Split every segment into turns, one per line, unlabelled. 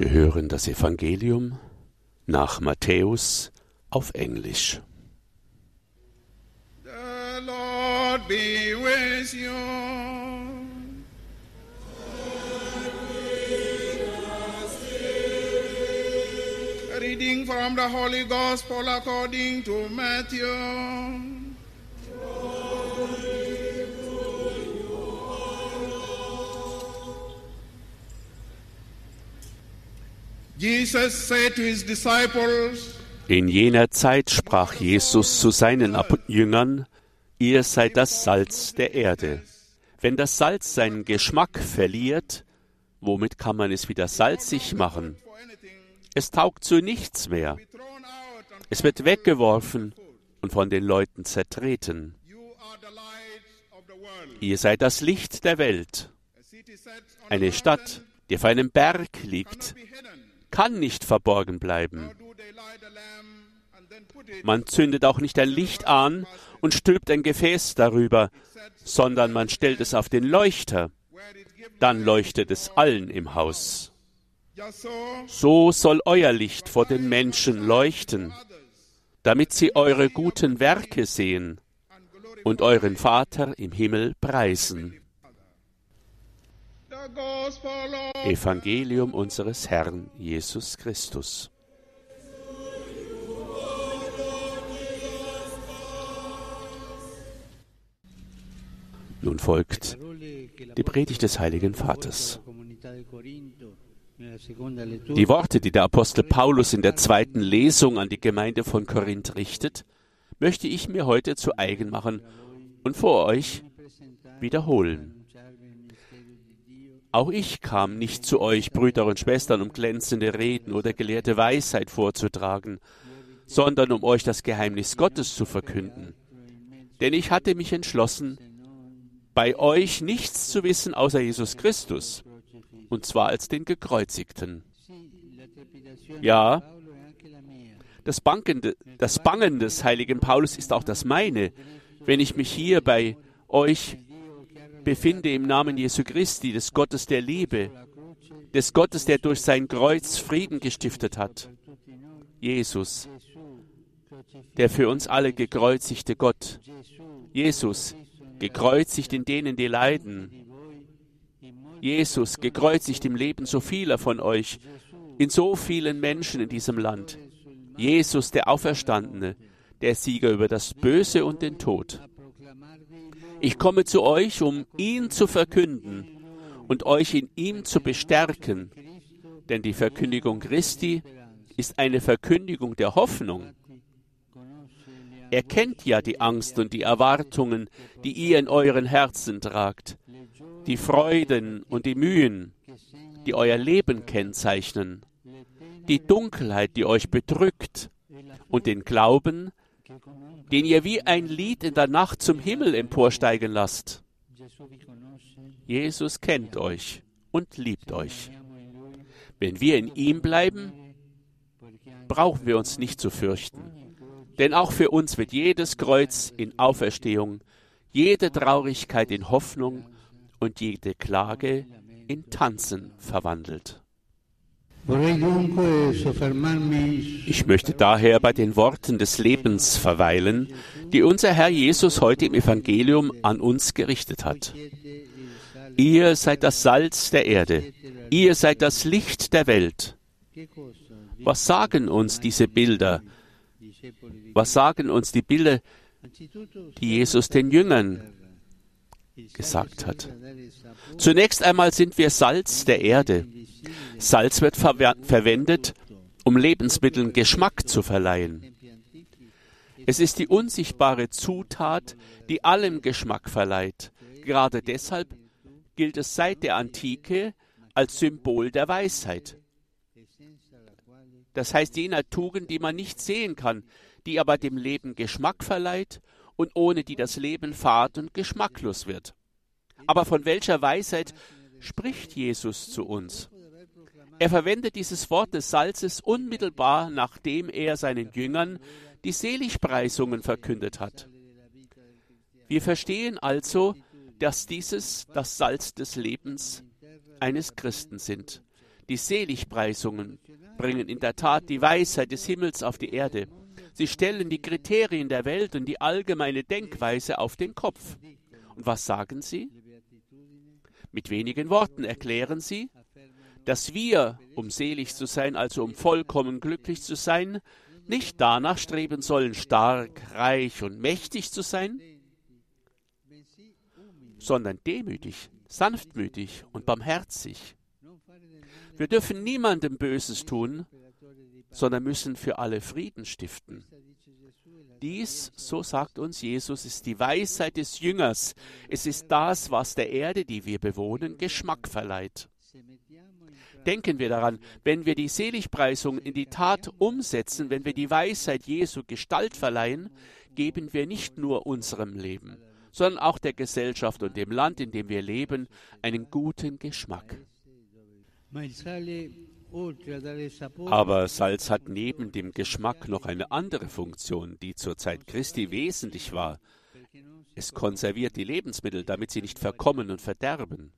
Wir hören das Evangelium nach Matthäus auf Englisch.
The Lord be with you. Reading from the Holy Gospel according to Matthew.
In jener Zeit sprach Jesus zu seinen Jüngern, Ihr seid das Salz der Erde. Wenn das Salz seinen Geschmack verliert, womit kann man es wieder salzig machen? Es taugt zu nichts mehr. Es wird weggeworfen und von den Leuten zertreten. Ihr seid das Licht der Welt. Eine Stadt, die auf einem Berg liegt. Kann nicht verborgen bleiben. Man zündet auch nicht ein Licht an und stülpt ein Gefäß darüber, sondern man stellt es auf den Leuchter, dann leuchtet es allen im Haus.
so
So soll euer Licht vor den Menschen leuchten, damit sie eure guten Werke sehen und euren Vater im Himmel preisen. Evangelium unseres Herrn Jesus Christus. Nun folgt die Predigt des Heiligen Vaters. Die Worte, die der Apostel Paulus in der zweiten Lesung an die Gemeinde von Korinth richtet, möchte ich mir heute zu eigen machen und vor euch wiederholen. Auch ich kam nicht zu euch, Brüder und Schwestern, um glänzende Reden oder gelehrte Weisheit vorzutragen, sondern um euch das Geheimnis Gottes zu verkünden. Denn ich hatte mich entschlossen, bei euch nichts zu wissen außer Jesus Christus, und zwar als den Gekreuzigten. Ja, das Bangen, das Bangen des heiligen Paulus ist auch das meine, wenn ich mich hier bei euch befinde im Namen Jesu Christi, des Gottes der Liebe, des Gottes, der durch sein Kreuz Frieden gestiftet hat. Jesus, der für uns alle gekreuzigte Gott. Jesus, gekreuzigt in denen, die leiden. Jesus, gekreuzigt im Leben so vieler von euch, in so vielen Menschen in diesem Land. Jesus, der Auferstandene, der Sieger über das Böse und den Tod. Ich komme zu euch, um ihn zu verkünden und euch in ihm zu bestärken, denn die Verkündigung Christi ist eine Verkündigung der Hoffnung. Er kennt ja die Angst und die Erwartungen, die ihr in euren Herzen tragt, die Freuden und die Mühen, die euer Leben kennzeichnen, die Dunkelheit, die euch bedrückt, und den Glauben, den ihr wie ein Lied in der Nacht zum Himmel emporsteigen lasst. Jesus kennt euch und liebt euch. Wenn wir in ihm bleiben, brauchen wir uns nicht zu fürchten. Denn auch für uns wird jedes Kreuz in Auferstehung, jede Traurigkeit in Hoffnung und jede Klage in Tanzen verwandelt. Ich möchte daher bei den Worten des Lebens verweilen, die unser Herr Jesus heute im Evangelium an uns gerichtet hat. Ihr seid das Salz der Erde, ihr seid das Licht der Welt. Was sagen uns diese Bilder? Was sagen uns die Bilder, die Jesus den Jüngern gesagt hat? Zunächst einmal sind wir Salz der Erde. Salz wird ver verwendet, um Lebensmitteln Geschmack zu verleihen. Es ist die unsichtbare Zutat, die allem Geschmack verleiht. Gerade deshalb gilt es seit der Antike als Symbol der Weisheit. Das heißt jener Tugend, die man nicht sehen kann, die aber dem Leben Geschmack verleiht und ohne die das Leben fad und geschmacklos wird. Aber von welcher Weisheit spricht Jesus zu uns? Er verwendet dieses Wort des Salzes unmittelbar, nachdem er seinen Jüngern die Seligpreisungen verkündet hat. Wir verstehen also, dass dieses das Salz des Lebens eines Christen sind. Die Seligpreisungen bringen in der Tat die Weisheit des Himmels auf die Erde. Sie stellen die Kriterien der Welt und die allgemeine Denkweise auf den Kopf. Und was sagen sie? Mit wenigen Worten erklären sie, dass wir, um selig zu sein, also um vollkommen glücklich zu sein, nicht danach streben sollen, stark, reich und mächtig zu sein, sondern demütig, sanftmütig und barmherzig. Wir dürfen niemandem Böses tun, sondern müssen für alle Frieden stiften. Dies, so sagt uns Jesus, ist die Weisheit des Jüngers. Es ist das, was der Erde, die wir bewohnen, Geschmack verleiht. Denken wir daran, wenn wir die Seligpreisung in die Tat umsetzen, wenn wir die Weisheit Jesu Gestalt verleihen, geben wir nicht nur unserem Leben, sondern auch der Gesellschaft und dem Land, in dem wir leben, einen guten Geschmack. Aber Salz hat neben dem Geschmack noch eine andere Funktion, die zur Zeit Christi wesentlich war. Es konserviert die Lebensmittel, damit sie nicht verkommen und verderben.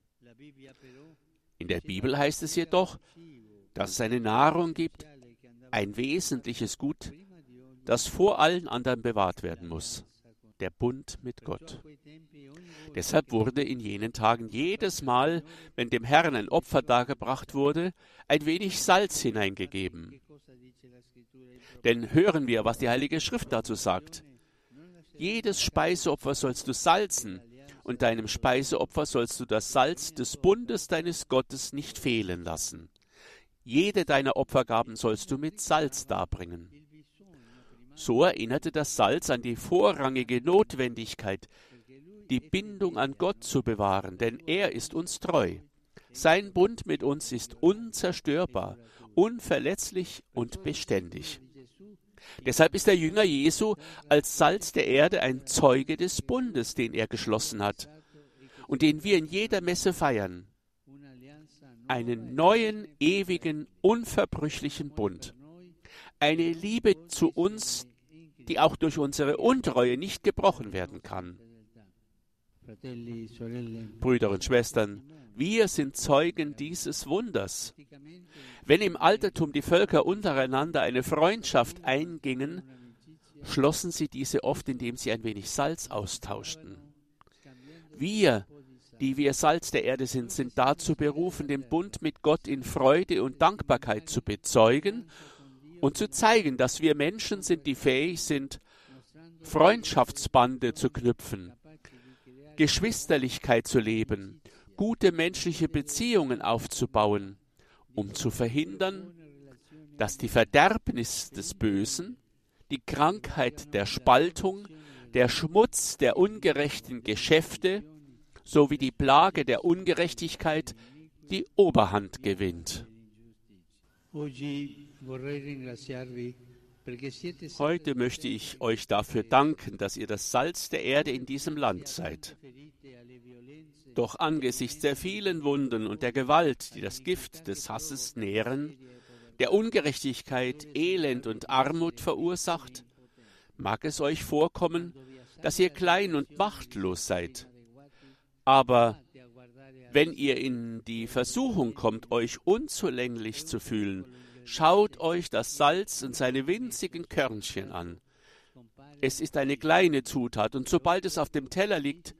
In der Bibel heißt es jedoch, dass es eine Nahrung gibt, ein wesentliches Gut, das vor allen anderen bewahrt werden muss, der Bund mit Gott. Deshalb wurde in jenen Tagen jedes Mal, wenn dem Herrn ein Opfer dargebracht wurde, ein wenig Salz hineingegeben. Denn hören wir, was die Heilige Schrift dazu sagt. Jedes Speiseopfer sollst du salzen, und deinem Speiseopfer sollst du das Salz des Bundes deines Gottes nicht fehlen lassen. Jede deiner Opfergaben sollst du mit Salz darbringen. So erinnerte das Salz an die vorrangige Notwendigkeit, die Bindung an Gott zu bewahren, denn er ist uns treu. Sein Bund mit uns ist unzerstörbar, unverletzlich und beständig. Deshalb ist der Jünger Jesu als Salz der Erde ein Zeuge des Bundes, den er geschlossen hat und den wir in jeder Messe feiern. Einen neuen, ewigen, unverbrüchlichen Bund. Eine Liebe zu uns, die auch durch unsere Untreue nicht gebrochen werden kann. Brüder und Schwestern, wir sind Zeugen dieses Wunders. Wenn im Altertum die Völker untereinander eine Freundschaft eingingen, schlossen sie diese oft, indem sie ein wenig Salz austauschten. Wir, die wir Salz der Erde sind, sind dazu berufen, den Bund mit Gott in Freude und Dankbarkeit zu bezeugen und zu zeigen, dass wir Menschen sind, die fähig sind, Freundschaftsbande zu knüpfen, Geschwisterlichkeit zu leben, gute menschliche Beziehungen aufzubauen, um zu verhindern, dass die Verderbnis des Bösen, die Krankheit der Spaltung, der Schmutz der ungerechten Geschäfte sowie die Plage der Ungerechtigkeit die Oberhand gewinnt. Heute möchte ich euch dafür danken, dass ihr das Salz der Erde in diesem Land seid. Doch angesichts der vielen Wunden und der Gewalt, die das Gift des Hasses nähren, der Ungerechtigkeit, Elend und Armut verursacht, mag es euch vorkommen, dass ihr klein und machtlos seid. Aber wenn ihr in die Versuchung kommt, euch unzulänglich zu fühlen, schaut euch das Salz und seine winzigen Körnchen an. Es ist eine kleine Zutat, und sobald es auf dem Teller liegt,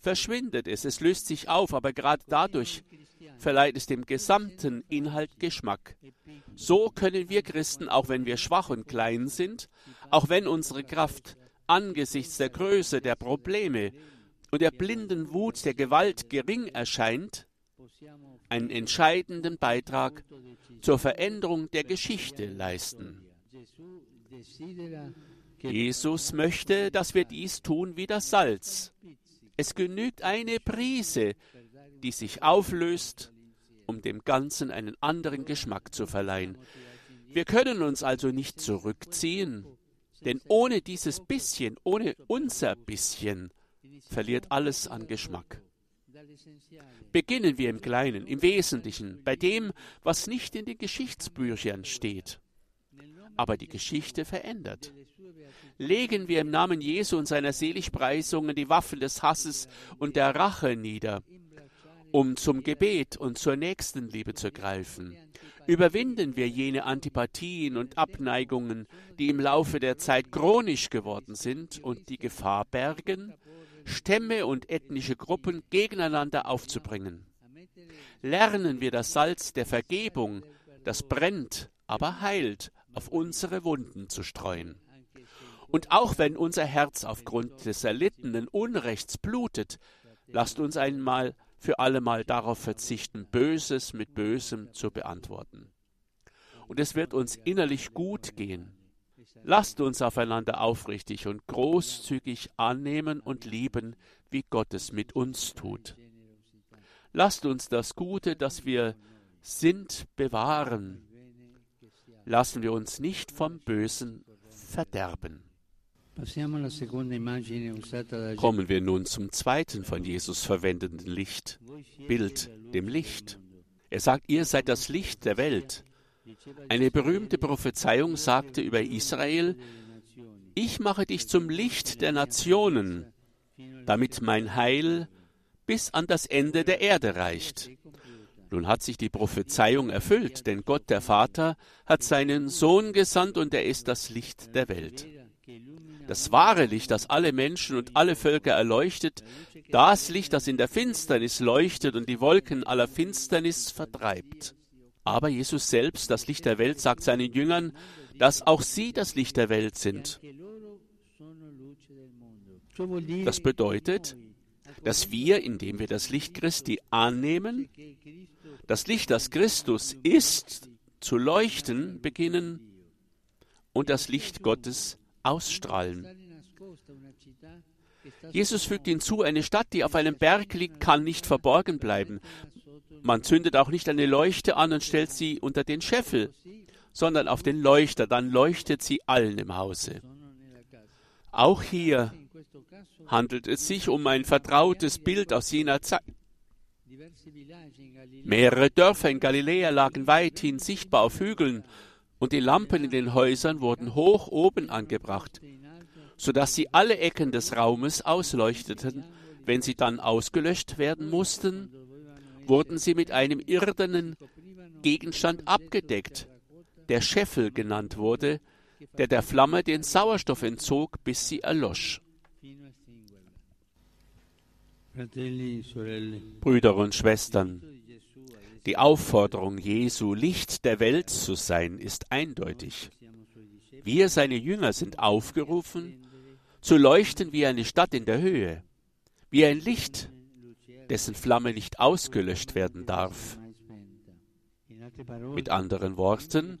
verschwindet es, es löst sich auf, aber gerade dadurch verleiht es dem gesamten Inhalt Geschmack. So können wir Christen, auch wenn wir schwach und klein sind, auch wenn unsere Kraft angesichts der Größe der Probleme und der blinden Wut der Gewalt gering erscheint, einen entscheidenden Beitrag zur Veränderung der Geschichte leisten. Jesus möchte, dass wir dies tun wie das Salz, es genügt eine Prise, die sich auflöst, um dem Ganzen einen anderen Geschmack zu verleihen. Wir können uns also nicht zurückziehen, denn ohne dieses bisschen, ohne unser bisschen, verliert alles an Geschmack. Beginnen wir im Kleinen, im Wesentlichen, bei dem, was nicht in den Geschichtsbüchern steht, aber die Geschichte verändert. Legen wir im Namen Jesu und seiner Seligpreisungen die Waffen des Hasses und der Rache nieder um zum Gebet und zur Nächstenliebe zu greifen. Überwinden wir jene Antipathien und Abneigungen, die im Laufe der Zeit chronisch geworden sind und die Gefahr bergen, Stämme und ethnische Gruppen gegeneinander aufzubringen. Lernen wir das Salz der Vergebung, das brennt, aber heilt, auf unsere Wunden zu streuen. Und auch wenn unser Herz aufgrund des erlittenen Unrechts blutet, lasst uns einmal für allemal darauf verzichten, Böses mit Bösem zu beantworten. Und es wird uns innerlich gut gehen. Lasst uns aufeinander aufrichtig und großzügig annehmen und lieben, wie Gott es mit uns tut. Lasst uns das Gute, das wir sind, bewahren. Lassen wir uns nicht vom Bösen verderben. Kommen wir nun zum zweiten von Jesus verwendeten Licht, Bild, dem Licht. Er sagt, ihr seid das Licht der Welt. Eine berühmte Prophezeiung sagte über Israel, ich mache dich zum Licht der Nationen, damit mein Heil bis an das Ende der Erde reicht. Nun hat sich die Prophezeiung erfüllt, denn Gott der Vater hat seinen Sohn gesandt und er ist das Licht der Welt. Das wahre Licht, das alle Menschen und alle Völker erleuchtet, das Licht, das in der Finsternis leuchtet und die Wolken aller Finsternis vertreibt. Aber Jesus selbst, das Licht der Welt, sagt seinen Jüngern, dass auch sie das Licht der Welt sind. Das bedeutet, dass wir, indem wir das Licht Christi annehmen, das Licht, das Christus ist, zu leuchten beginnen und das Licht Gottes ausstrahlen. Jesus fügt hinzu, eine Stadt, die auf einem Berg liegt, kann nicht verborgen bleiben. Man zündet auch nicht eine Leuchte an und stellt sie unter den Scheffel, sondern auf den Leuchter, dann leuchtet sie allen im Hause. Auch hier handelt es sich um ein vertrautes Bild aus jener Zeit. Mehrere Dörfer in Galiläa lagen weithin sichtbar auf Hügeln, und die Lampen in den Häusern wurden hoch oben angebracht, so dass sie alle Ecken des Raumes ausleuchteten. Wenn sie dann ausgelöscht werden mussten, wurden sie mit einem irdenen Gegenstand abgedeckt, der Scheffel genannt wurde, der der Flamme den Sauerstoff entzog, bis sie erlosch. Brüder und Schwestern, die Aufforderung Jesu, Licht der Welt zu sein, ist eindeutig. Wir, seine Jünger, sind aufgerufen, zu leuchten wie eine Stadt in der Höhe, wie ein Licht, dessen Flamme nicht ausgelöscht werden darf. Mit anderen Worten,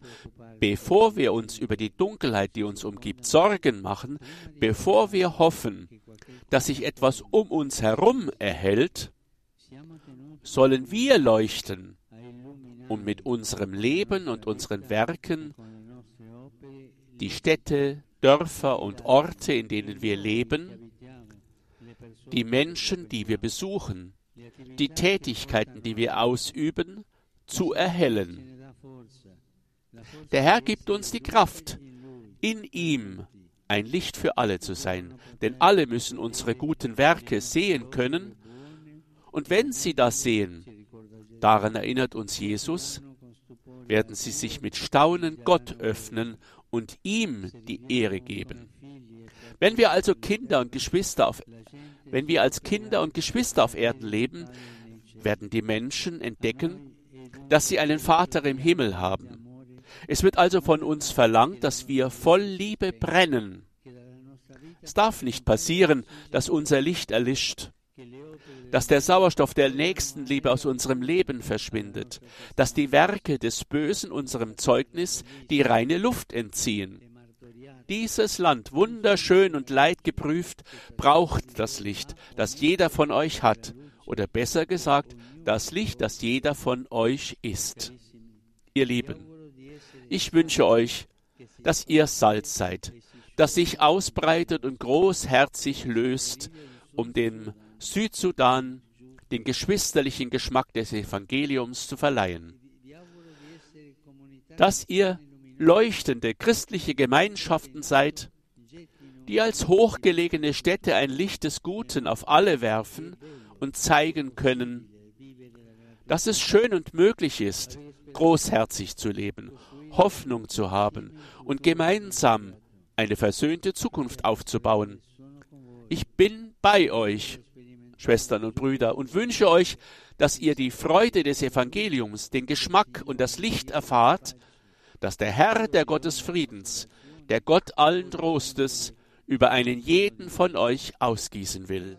bevor wir uns über die Dunkelheit, die uns umgibt, Sorgen machen, bevor wir hoffen, dass sich etwas um uns herum erhält, sollen wir leuchten und mit unserem Leben und unseren Werken die Städte, Dörfer und Orte, in denen wir leben, die Menschen, die wir besuchen, die Tätigkeiten, die wir ausüben, zu erhellen. Der Herr gibt uns die Kraft, in ihm ein Licht für alle zu sein, denn alle müssen unsere guten Werke sehen können, und wenn sie das sehen, daran erinnert uns Jesus, werden sie sich mit Staunen Gott öffnen und ihm die Ehre geben. Wenn wir also Kinder und Geschwister auf, wenn wir als Kinder und Geschwister auf Erden leben, werden die Menschen entdecken, dass sie einen Vater im Himmel haben. Es wird also von uns verlangt, dass wir voll Liebe brennen. Es darf nicht passieren, dass unser Licht erlischt, dass der Sauerstoff der Nächstenliebe aus unserem Leben verschwindet, dass die Werke des Bösen unserem Zeugnis die reine Luft entziehen. Dieses Land, wunderschön und leidgeprüft, braucht das Licht, das jeder von euch hat, oder besser gesagt, das Licht, das jeder von euch ist. Ihr Lieben, ich wünsche euch, dass ihr Salz seid, das sich ausbreitet und großherzig löst, um dem Südsudan den geschwisterlichen Geschmack des Evangeliums zu verleihen. Dass ihr leuchtende christliche Gemeinschaften seid, die als hochgelegene Städte ein Licht des Guten auf alle werfen und zeigen können, dass es schön und möglich ist, großherzig zu leben, Hoffnung zu haben und gemeinsam eine versöhnte Zukunft aufzubauen. Ich bin bei euch, Schwestern und Brüder, und wünsche euch, dass ihr die Freude des Evangeliums, den Geschmack und das Licht erfahrt, dass der Herr, der Gott des Friedens, der Gott allen Trostes, über einen jeden von euch ausgießen will.